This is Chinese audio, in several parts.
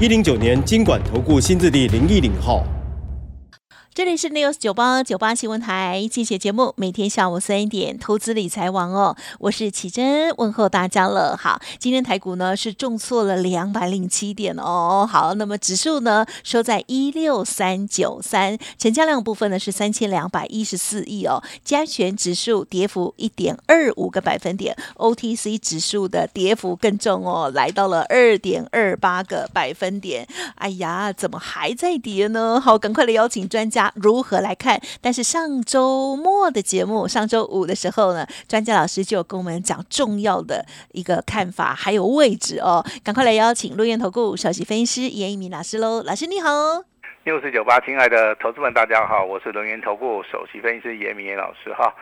一零九年经管投顾新字第零一零号。这里是 News 九八九八新闻台，谢谢节目，每天下午三点，投资理财王哦，我是启珍，问候大家了。好，今天台股呢是重挫了两百零七点哦。好，那么指数呢收在一六三九三，成交量部分呢是三千两百一十四亿哦。加权指数跌幅一点二五个百分点，OTC 指数的跌幅更重哦，来到了二点二八个百分点。哎呀，怎么还在跌呢？好，赶快来邀请专家。如何来看？但是上周末的节目，上周五的时候呢，专家老师就跟我们讲重要的一个看法，还有位置哦。赶快来邀请陆燕投顾首席分析师严一鸣老师喽，老师你好。六四九八，亲爱的投资们，大家好，我是龙岩投顾首席分析师严明严老师哈。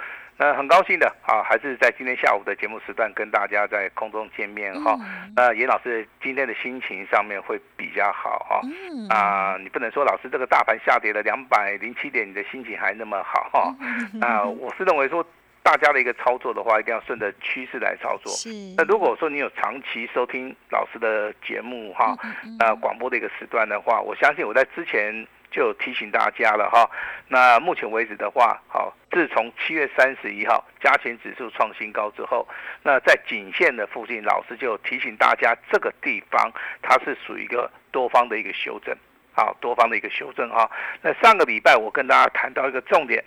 那很高兴的啊，还是在今天下午的节目时段跟大家在空中见面哈。那严老师今天的心情上面会比较好哈。啊，你不能说老师这个大盘下跌了两百零七点，你的心情还那么好哈。啊，我是认为说大家的一个操作的话，一定要顺着趋势来操作。那如果说你有长期收听老师的节目哈，呃，广播的一个时段的话，我相信我在之前。就提醒大家了哈，那目前为止的话，好，自从七月三十一号加权指数创新高之后，那在颈线的附近，老师就提醒大家，这个地方它是属于一个多方的一个修正，好，多方的一个修正哈。那上个礼拜我跟大家谈到一个重点，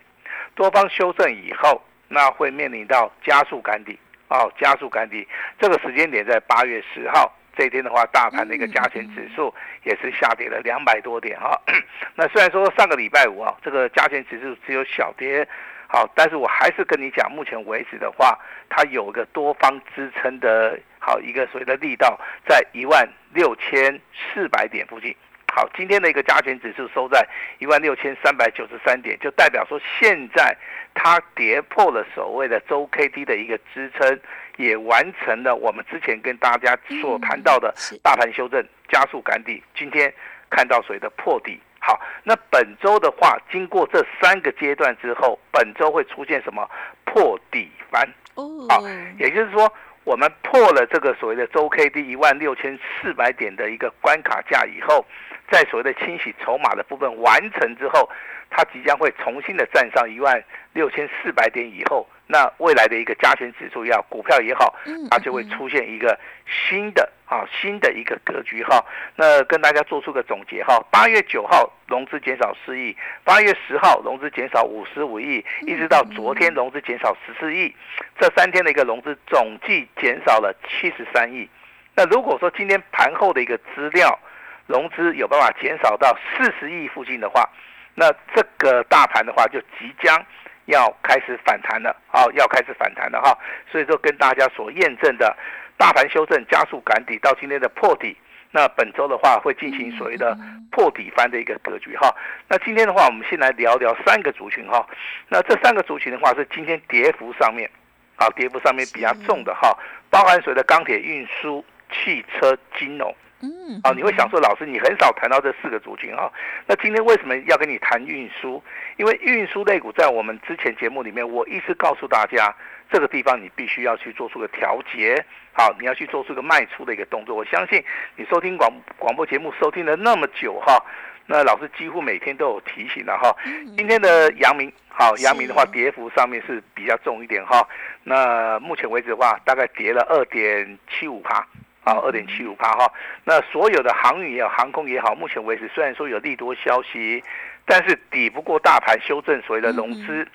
多方修正以后，那会面临到加速赶底，哦，加速赶底，这个时间点在八月十号。这一天的话，大盘的一个加权指数也是下跌了两百多点哈。那虽然说上个礼拜五啊，这个加权指数只有小跌，好，但是我还是跟你讲，目前为止的话，它有个多方支撑的好一个所谓的力道，在一万六千四百点附近。好，今天的一个加权指数收在一万六千三百九十三点，就代表说现在它跌破了所谓的周 K D 的一个支撑。也完成了我们之前跟大家所谈到的大盘修正加速赶底，今天看到谁的破底？好，那本周的话，经过这三个阶段之后，本周会出现什么破底翻？哦，好，也就是说，我们破了这个所谓的周 K D 一万六千四百点的一个关卡价以后，在所谓的清洗筹码的部分完成之后，它即将会重新的站上一万六千四百点以后。那未来的一个加权指数也好股票也好，它就会出现一个新的啊新的一个格局哈。那跟大家做出个总结哈，八月九号融资减少四亿，八月十号融资减少五十五亿，一直到昨天融资减少十四亿，这三天的一个融资总计减少了七十三亿。那如果说今天盘后的一个资料融资有办法减少到四十亿附近的话，那这个大盘的话就即将。要开始反弹了，啊，要开始反弹了哈，所以说跟大家所验证的，大盘修正加速赶底到今天的破底，那本周的话会进行所谓的破底翻的一个格局哈。那今天的话，我们先来聊聊三个族群哈。那这三个族群的话是今天跌幅上面，啊，跌幅上面比较重的哈，包含所谓的钢铁、运输、汽车、金融。嗯，啊，你会想说，老师，你很少谈到这四个族群啊。那今天为什么要跟你谈运输？因为运输类股在我们之前节目里面，我一直告诉大家，这个地方你必须要去做出个调节，好，你要去做出个卖出的一个动作。我相信你收听广广播节目收听了那么久哈，那老师几乎每天都有提醒了哈。今天的阳明，好，阳明的话跌幅上面是比较重一点哈。那目前为止的话，大概跌了二点七五趴。啊，二点七五八哈，那所有的航运也好，航空也好，目前为止虽然说有利多消息，但是抵不过大盘修正所谓的融资，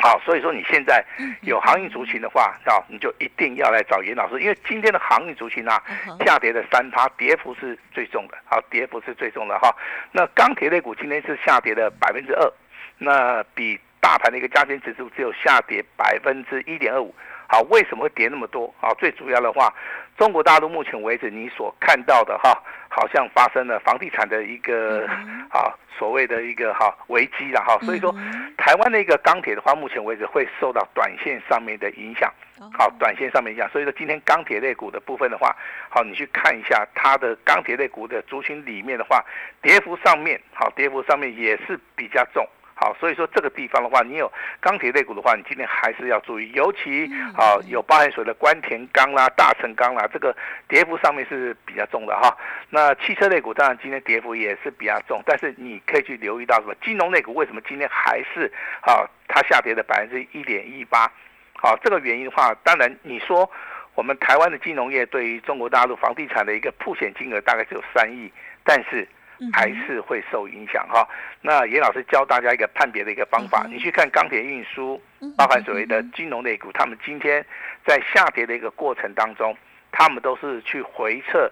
好，所以说你现在有航运族群的话，啊，你就一定要来找严老师，因为今天的航运族群啊，下跌的三趴，跌幅是最重的，好，跌幅是最重的哈。那钢铁类股今天是下跌的百分之二，那比大盘的一个加权指数只有下跌百分之一点二五。好，为什么会跌那么多？啊，最主要的话，中国大陆目前为止你所看到的哈，好像发生了房地产的一个 啊所谓的一个哈危机了哈，所以说台湾的一个钢铁的话，目前为止会受到短线上面的影响，好，短线上面影响，所以说今天钢铁类股的部分的话，好，你去看一下它的钢铁类股的族群里面的话，跌幅上面好，跌幅上面也是比较重。好，所以说这个地方的话，你有钢铁类股的话，你今天还是要注意，尤其啊有包含水的关田钢啦、大成钢啦，这个跌幅上面是比较重的哈。那汽车类股当然今天跌幅也是比较重，但是你可以去留意到什么？金融类股为什么今天还是啊它下跌的百分之一点一八？好，这个原因的话，当然你说我们台湾的金融业对于中国大陆房地产的一个铺险金额大概只有三亿，但是。还是会受影响哈。那严老师教大家一个判别的一个方法，你去看钢铁运输，包含所谓的金融类股，他们今天在下跌的一个过程当中，他们都是去回撤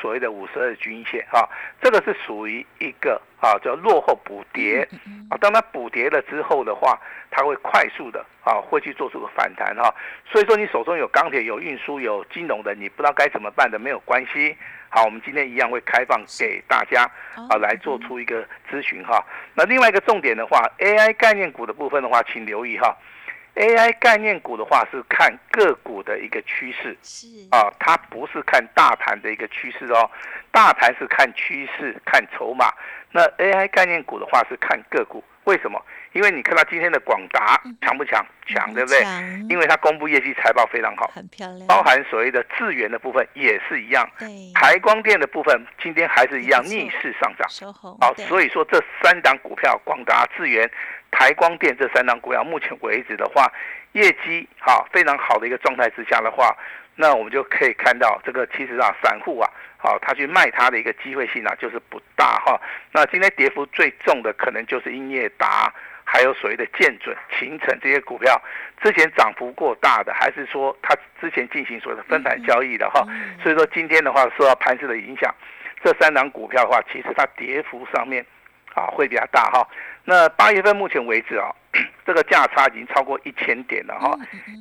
所谓的五十二均线哈。这个是属于一个啊叫落后补跌啊。当它补跌了之后的话，它会快速的啊会去做出个反弹哈。所以说你手中有钢铁、有运输、有金融的，你不知道该怎么办的，没有关系。好，我们今天一样会开放给大家啊，来做出一个咨询哈。那另外一个重点的话，AI 概念股的部分的话，请留意哈。AI 概念股的话是看个股的一个趋势，是啊，它不是看大盘的一个趋势哦。大盘是看趋势、看筹码，那 AI 概念股的话是看个股。为什么？因为你看到今天的广达强不强？强，对不对？因为它公布业绩财报非常好，很漂亮。包含所谓的智源的部分也是一样。对。台光电的部分今天还是一样逆势上涨。好，所以说这三档股票，广达、智源、台光电这三档股票，目前为止的话，业绩好非常好的一个状态之下的话，那我们就可以看到这个其实啊，散户啊。好，他去卖他的一个机会性啊，就是不大哈。那今天跌幅最重的可能就是英业达，还有所谓的建准、秦城这些股票，之前涨幅过大的，还是说它之前进行所谓的分盘交易的哈。所以说今天的话受到盘势的影响，这三档股票的话，其实它跌幅上面啊会比较大哈。那八月份目前为止啊，这个价差已经超过一千点了哈，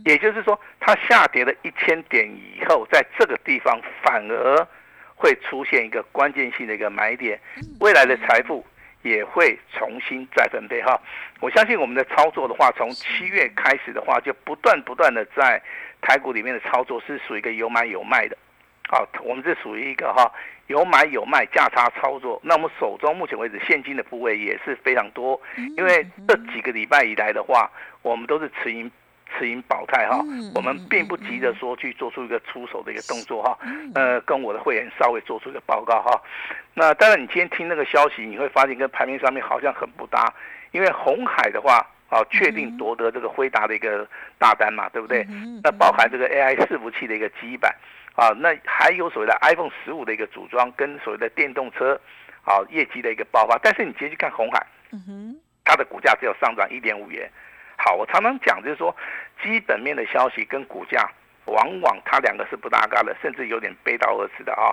也就是说它下跌了一千点以后，在这个地方反而。会出现一个关键性的一个买点，未来的财富也会重新再分配哈。我相信我们的操作的话，从七月开始的话，就不断不断的在台股里面的操作是属于一个有买有卖的。好，我们是属于一个哈有买有卖价差操作。那我们手中目前为止现金的部位也是非常多，因为这几个礼拜以来的话，我们都是持盈。持盈保泰哈，我们并不急着说去做出一个出手的一个动作哈，呃，跟我的会员稍微做出一个报告哈。那当然，你今天听那个消息，你会发现跟盘面上面好像很不搭，因为红海的话啊，确定夺得这个辉达的一个大单嘛，对不对？那包含这个 AI 伺服器的一个基板啊，那还有所谓的 iPhone 十五的一个组装跟所谓的电动车啊业绩的一个爆发，但是你直接去看红海，它的股价只有上涨一点五元。好，我常常讲就是说，基本面的消息跟股价，往往它两个是不搭嘎的，甚至有点背道而驰的啊。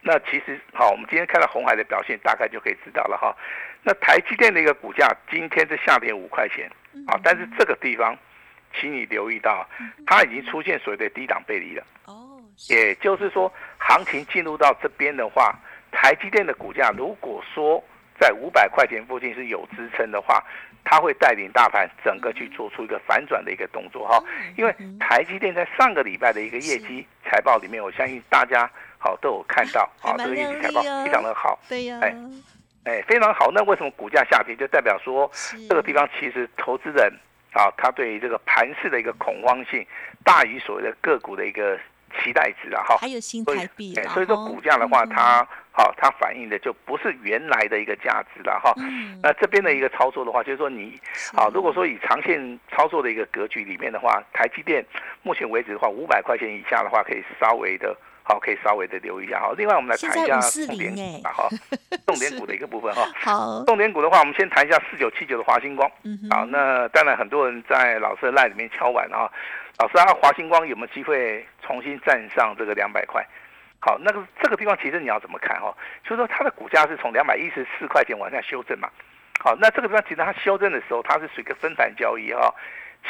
那其实好，我们今天看到红海的表现，大概就可以知道了哈。那台积电的一个股价今天是下跌五块钱啊，但是这个地方，请你留意到，它已经出现所谓的低档背离了。哦，也就是说，行情进入到这边的话，台积电的股价如果说在五百块钱附近是有支撑的话。它会带领大盘整个去做出一个反转的一个动作哈，因为台积电在上个礼拜的一个业绩财报里面，我相信大家好都有看到啊，这个业绩财报非常的好，对呀，哎哎非常好。那为什么股价下跌？就代表说这个地方其实投资人啊，他对于这个盘势的一个恐慌性大于所谓的个股的一个。期待值啊，哈，还有新台币所以说股价的话，它好，它反映的就不是原来的一个价值了，哈。那这边的一个操作的话，就是说你啊，如果说以长线操作的一个格局里面的话，台积电目前为止的话，五百块钱以下的话，可以稍微的，好，可以稍微的留意一下，哈。另外，我们来谈一下重点股，哈，重点股的一个部分，哈。好，重点股的话，我们先谈一下四九七九的华星光，嗯好，那当然很多人在老师的赖里面敲碗啊。老师啊，华星光有没有机会重新站上这个两百块？好，那个这个地方其实你要怎么看哈？就是说它的股价是从两百一十四块钱往下修正嘛。好，那这个地方其实它修正的时候，它是属于一个分散交易哈。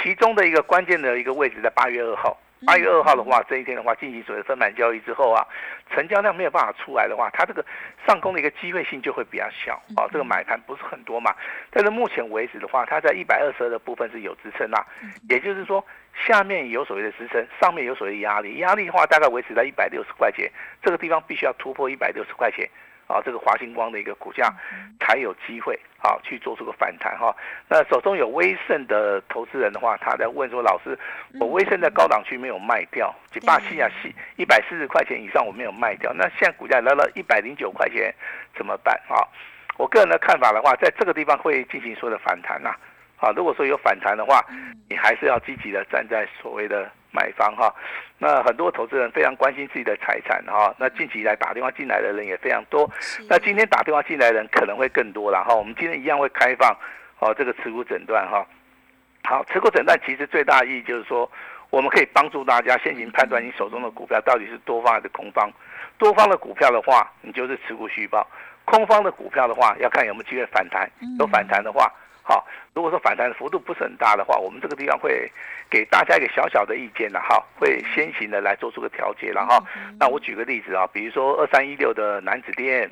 其中的一个关键的一个位置在八月二号八月二号的话，这一天的话进行所谓的分盘交易之后啊，成交量没有办法出来的话，它这个上攻的一个机会性就会比较小啊，这个买盘不是很多嘛。但是目前为止的话，它在一百二十二的部分是有支撑啊，也就是说下面有所谓的支撑，上面有所谓的压力，压力的话大概维持在一百六十块钱，这个地方必须要突破一百六十块钱。啊，这个华星光的一个股价才有机会啊去做出个反弹哈。那手中有威盛的投资人的话，他在问说：“老师，我威盛在高档区没有卖掉，就霸气啊，系一百四十块钱以上我没有卖掉，那现在股价来了一百零九块钱怎么办啊？”我个人的看法的话，在这个地方会进行说的反弹呐。啊，如果说有反弹的话，你还是要积极的站在所谓的。买方哈，那很多投资人非常关心自己的财产哈。那近期来打电话进来的人也非常多，那今天打电话进来的人可能会更多了哈。我们今天一样会开放哦这个持股诊断哈。好，持股诊断其实最大意义就是说，我们可以帮助大家先行判断你手中的股票到底是多方还是空方。多方的股票的话，你就是持股续报；空方的股票的话，要看有没有机会反弹。有反弹的话。好，如果说反弹的幅度不是很大的话，我们这个地方会给大家一个小小的意见了哈，会先行的来做出个调节了哈。那我举个例子啊，比如说二三一六的南子店，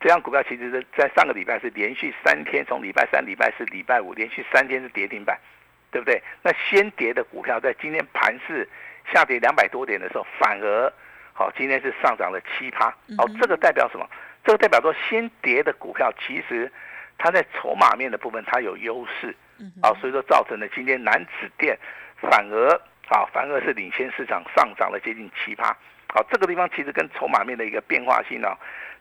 这样股票其实在上个礼拜是连续三天，从礼拜三、礼拜四、礼拜五连续三天是跌停板，对不对？那先跌的股票在今天盘市下跌两百多点的时候，反而好，今天是上涨了七趴。好，这个代表什么？这个代表说先跌的股票其实。它在筹码面的部分，它有优势，啊，所以说造成了今天南子店反而啊，反而是领先市场上涨了接近七趴，好，这个地方其实跟筹码面的一个变化性呢，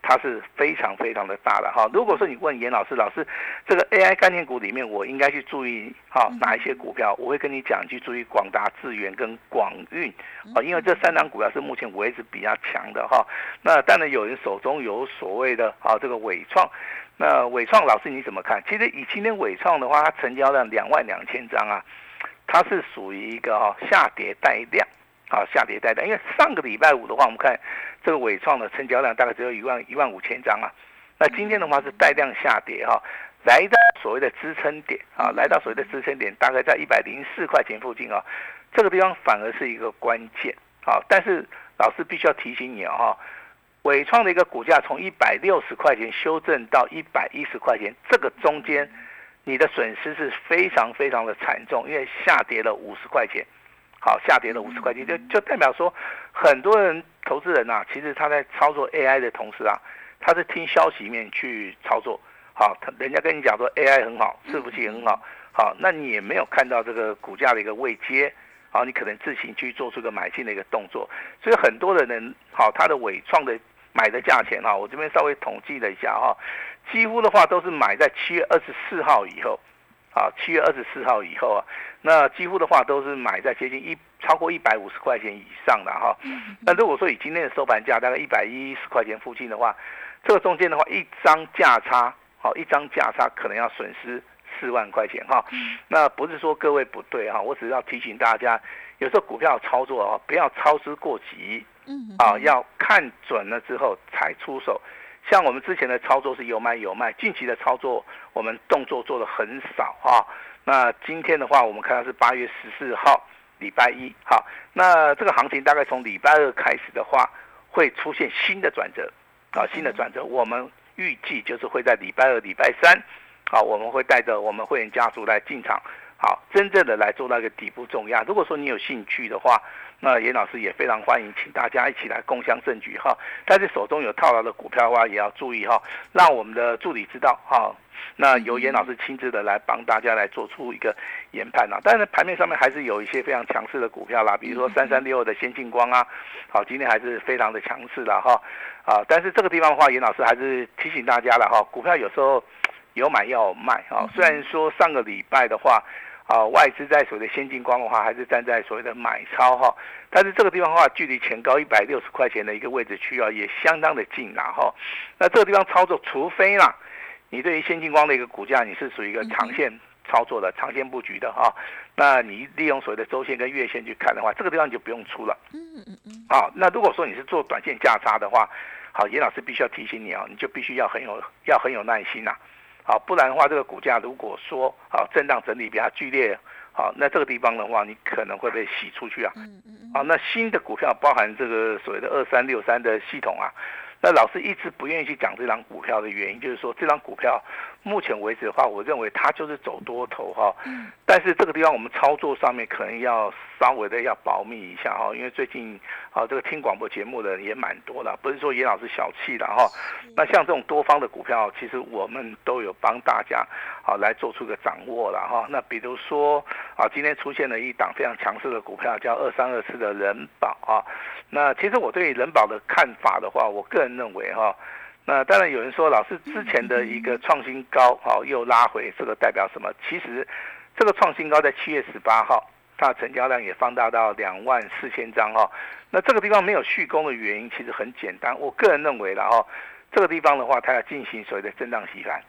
它是非常非常的大的哈。如果说你问严老师，老师这个 AI 概念股里面，我应该去注意哈哪一些股票？我会跟你讲，去注意广达、智源跟广运啊，因为这三档股票是目前为止比较强的哈。那当然有人手中有所谓的啊这个伟创。那伟创老师你怎么看？其实以今天伟创的话，它成交量两万两千张啊，它是属于一个哈下跌带量，啊下跌带量。因为上个礼拜五的话，我们看这个伟创的成交量大概只有一万一万五千张啊。那今天的话是带量下跌哈，来到所谓的支撑点啊，来到所谓的支撑点大概在一百零四块钱附近啊，这个地方反而是一个关键啊。但是老师必须要提醒你啊。伟创的一个股价从一百六十块钱修正到一百一十块钱，这个中间你的损失是非常非常的惨重，因为下跌了五十块钱。好，下跌了五十块钱，就就代表说，很多人投资人呐，其实他在操作 AI 的同时啊，他是听消息面去操作。好，他人家跟你讲说 AI 很好，伺服器很好，好，那你也没有看到这个股价的一个位阶。好，你可能自行去做出一个买进的一个动作。所以很多的人，好，他的伟创的。买的价钱哈，我这边稍微统计了一下哈，几乎的话都是买在七月二十四号以后，啊，七月二十四号以后啊，那几乎的话都是买在接近一超过一百五十块钱以上的哈。那如果说以今天的收盘价大概一百一十块钱附近的话，这个中间的话一张价差，好，一张价差可能要损失四万块钱哈。那不是说各位不对哈，我只是要提醒大家，有时候股票操作啊，不要操之过急。嗯啊，要看准了之后才出手。像我们之前的操作是有买有卖，近期的操作我们动作做的很少啊。那今天的话，我们看到是八月十四号，礼拜一。好，那这个行情大概从礼拜二开始的话，会出现新的转折啊，新的转折。我们预计就是会在礼拜二、礼拜三，好，我们会带着我们会员家族来进场，好，真正的来做那个底部重压。如果说你有兴趣的话，那严老师也非常欢迎，请大家一起来共襄盛举哈。但是手中有套牢的股票的话，也要注意哈，让我们的助理知道哈。那由严老师亲自的来帮大家来做出一个研判啊。但是盘面上面还是有一些非常强势的股票啦，比如说三三六的先进光啊，好，今天还是非常的强势的哈。啊，但是这个地方的话，严老师还是提醒大家了哈，股票有时候有买要卖啊。虽然说上个礼拜的话。啊，外资在所谓的先进光的话，还是站在所谓的买超哈，但是这个地方的话，距离前高一百六十块钱的一个位置区啊，也相当的近了哈。那这个地方操作，除非啦，你对于先进光的一个股价，你是属于一个长线操作的、长线布局的哈，那你利用所谓的周线跟月线去看的话，这个地方你就不用出了。嗯嗯嗯。好，那如果说你是做短线价差的话，好，严老师必须要提醒你啊，你就必须要很有要很有耐心呐。好，不然的话，这个股价如果说啊震荡整理比较剧烈，好，那这个地方的话，你可能会被洗出去啊。嗯嗯好，那新的股票包含这个所谓的二三六三的系统啊，那老师一直不愿意去讲这张股票的原因，就是说这张股票目前为止的话，我认为它就是走多头哈。嗯但是这个地方我们操作上面可能要稍微的要保密一下哈，因为最近啊这个听广播节目的人也蛮多的，不是说严老师小气的哈。那像这种多方的股票，其实我们都有帮大家啊来做出个掌握了哈。那比如说啊，今天出现了一档非常强势的股票，叫二三二四的人保啊。那其实我对人保的看法的话，我个人认为哈。那当然有人说，老师之前的一个创新高，好又拉回，这个代表什么？其实这个创新高在七月十八号，它的成交量也放大到两万四千张哈。那这个地方没有续攻的原因，其实很简单，我个人认为了哈，这个地方的话，它要进行所谓的震荡洗盘。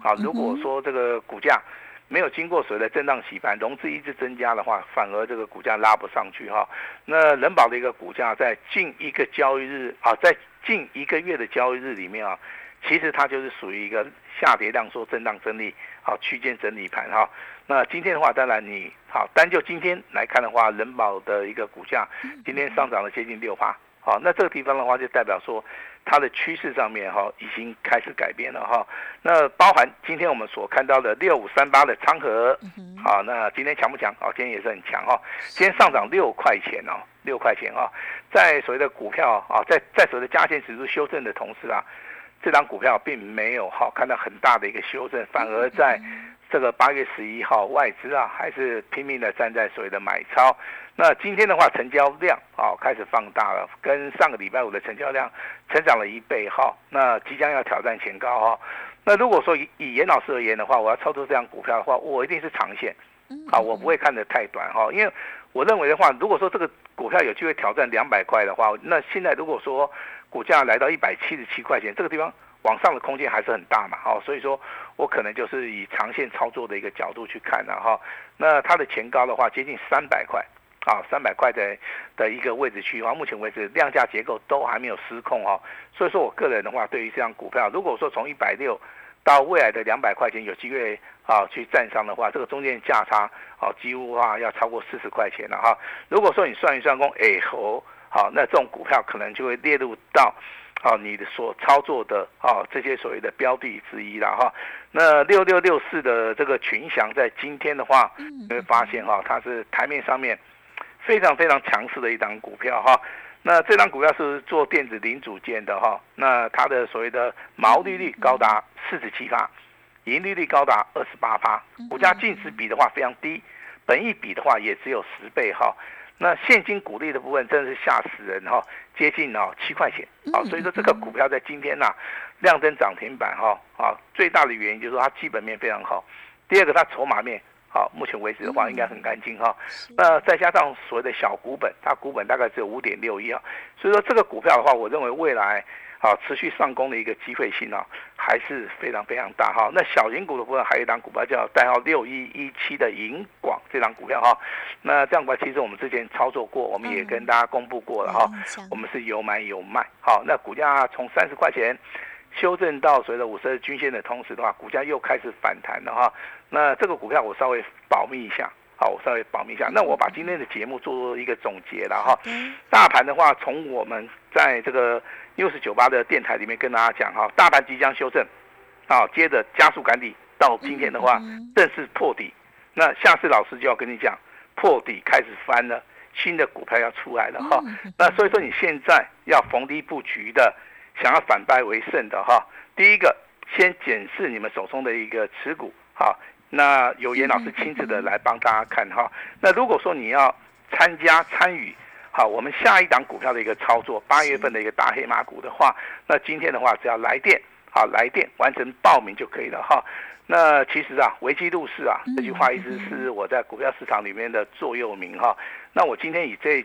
好，如果说这个股价没有经过所谓的震荡洗盘，融资一直增加的话，反而这个股价拉不上去哈。那人保的一个股价在近一个交易日啊，在近一个月的交易日里面啊，其实它就是属于一个下跌量缩震荡整理，好区间整理盘哈。那今天的话，当然你好单就今天来看的话，人保的一个股价今天上涨了接近六趴，好，那这个地方的话就代表说它的趋势上面哈已经开始改变了哈。那包含今天我们所看到的六五三八的昌河，好，那今天强不强？哦，今天也是很强哈，今天上涨六块钱哦，六块钱啊，在所谓的股票啊，在在所谓的加权指数修正的同时啊，这张股票并没有哈看到很大的一个修正，反而在这个八月十一号，外资啊还是拼命的站在所谓的买超。那今天的话，成交量啊开始放大了，跟上个礼拜五的成交量成长了一倍哈。那即将要挑战前高哈。那如果说以以严老师而言的话，我要操作这样股票的话，我一定是长线，啊，我不会看得太短哈，因为我认为的话，如果说这个股票有机会挑战两百块的话，那现在如果说股价来到一百七十七块钱，这个地方往上的空间还是很大嘛，哈，所以说我可能就是以长线操作的一个角度去看的哈。那它的前高的话接近三百块。啊，三百块的的一个位置区啊，目前为止量价结构都还没有失控哈，所以说我个人的话，对于这张股票，如果说从一百六到未来的两百块钱有机会啊去站上的话，这个中间价差啊几乎啊要超过四十块钱了哈。如果说你算一算，工哎吼，好，那这种股票可能就会列入到啊你的所操作的啊这些所谓的标的之一了哈。那六六六四的这个群翔在今天的话，你会发现哈，它是台面上面。非常非常强势的一档股票哈，那这张股票是做电子零组件的哈，那它的所谓的毛利率高达四十七趴，盈利率高达二十八趴，股价净值比的话非常低，本益比的话也只有十倍哈，那现金股利的部分真的是吓死人哈，接近哦七块钱，啊，所以说这个股票在今天呐亮灯涨停板哈，啊最大的原因就是说它基本面非常好，第二个它筹码面。好，目前为止的话应该很干净哈。那再加上所谓的小股本，它股本大概只有五点六亿啊，所以说这个股票的话，我认为未来啊持续上攻的一个机会性啊还是非常非常大哈。那小型股的部分还有一档股票叫代号六一一七的银广这档股票哈。那这样股票其实我们之前操作过，我们也跟大家公布过了哈。我们是有买有卖，好，那股价从三十块钱。修正到随着五十日均线的同时的话，股价又开始反弹了哈。那这个股票我稍微保密一下，好，我稍微保密一下。那我把今天的节目做一个总结了哈。大盘的话，从我们在这个六十九八的电台里面跟大家讲哈，大盘即将修正，好，接着加速赶底，到今天的话正式破底。那下次老师就要跟你讲，破底开始翻了，新的股票要出来了哈。那所以说你现在要逢低布局的。想要反败为胜的哈，第一个先检视你们手中的一个持股，好，那有严老师亲自的来帮大家看哈。那如果说你要参加参与，好，我们下一档股票的一个操作，八月份的一个大黑马股的话，那今天的话只要来电，好来电完成报名就可以了哈。那其实啊，危机入市啊，这句话一直是我在股票市场里面的座右铭哈。那我今天以这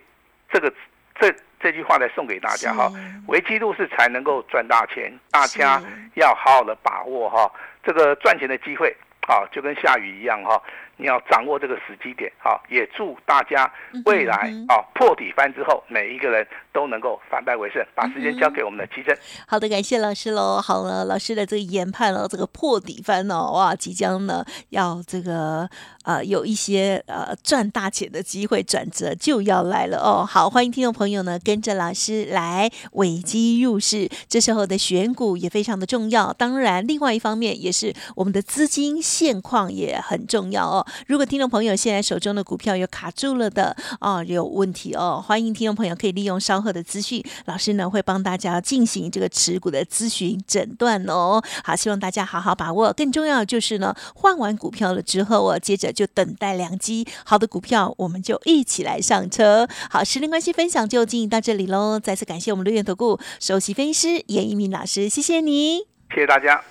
这个这。这句话来送给大家哈，危机入市才能够赚大钱，大家要好好的把握哈，这个赚钱的机会好，就跟下雨一样哈，你要掌握这个时机点，好，也祝大家未来啊破底翻之后，每一个人都能够反败为胜。把时间交给我们的奇珍。好的，感谢老师喽。好了，老师的这个研判了，这个破底翻哦，哇，即将呢要这个呃有一些呃赚大钱的机会转折就要来了哦。好，欢迎听众朋友呢跟着老师来尾机入市，这时候的选股也非常的重要。当然，另外一方面也是我们的资金现况也很重要哦。如果听众朋友现在手中的股票有卡住了的哦，有问题哦，欢迎听众朋友可以利用稍后的资讯，老师呢会帮大家进行这个持股的咨询诊断哦。好，希望大家好好把握。更重要的就是呢，换完股票了之后哦，接着就等待良机，好的股票我们就一起来上车。好，时间关系，分享就进行到这里喽。再次感谢我们六元投顾首席分析师严一鸣老师，谢谢你，谢谢大家。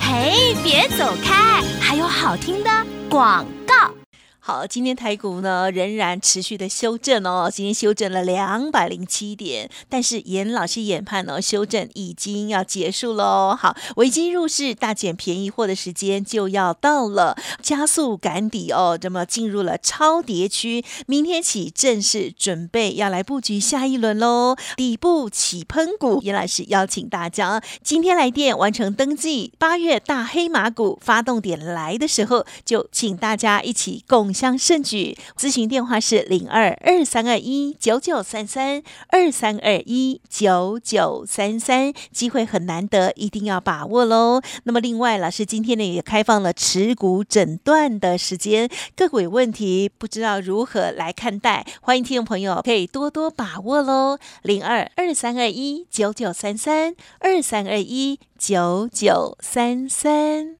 嘿，别走开，还有好听的。广告。好，今天台股呢仍然持续的修正哦，今天修正了两百零七点，但是严老师研判呢，修正已经要结束喽。好，危机入市，大捡便宜货的时间就要到了，加速赶底哦，这么进入了超跌区，明天起正式准备要来布局下一轮喽。底部起喷股，严老师邀请大家今天来电完成登记，八月大黑马股发动点来的时候，就请大家一起共。相盛举，咨询电话是零二二三二一九九三三二三二一九九三三，机会很难得，一定要把握喽。那么另外，老师今天呢也开放了持股诊断的时间，个股有问题不知道如何来看待，欢迎听众朋友可以多多把握喽。零二二三二一九九三三二三二一九九三三。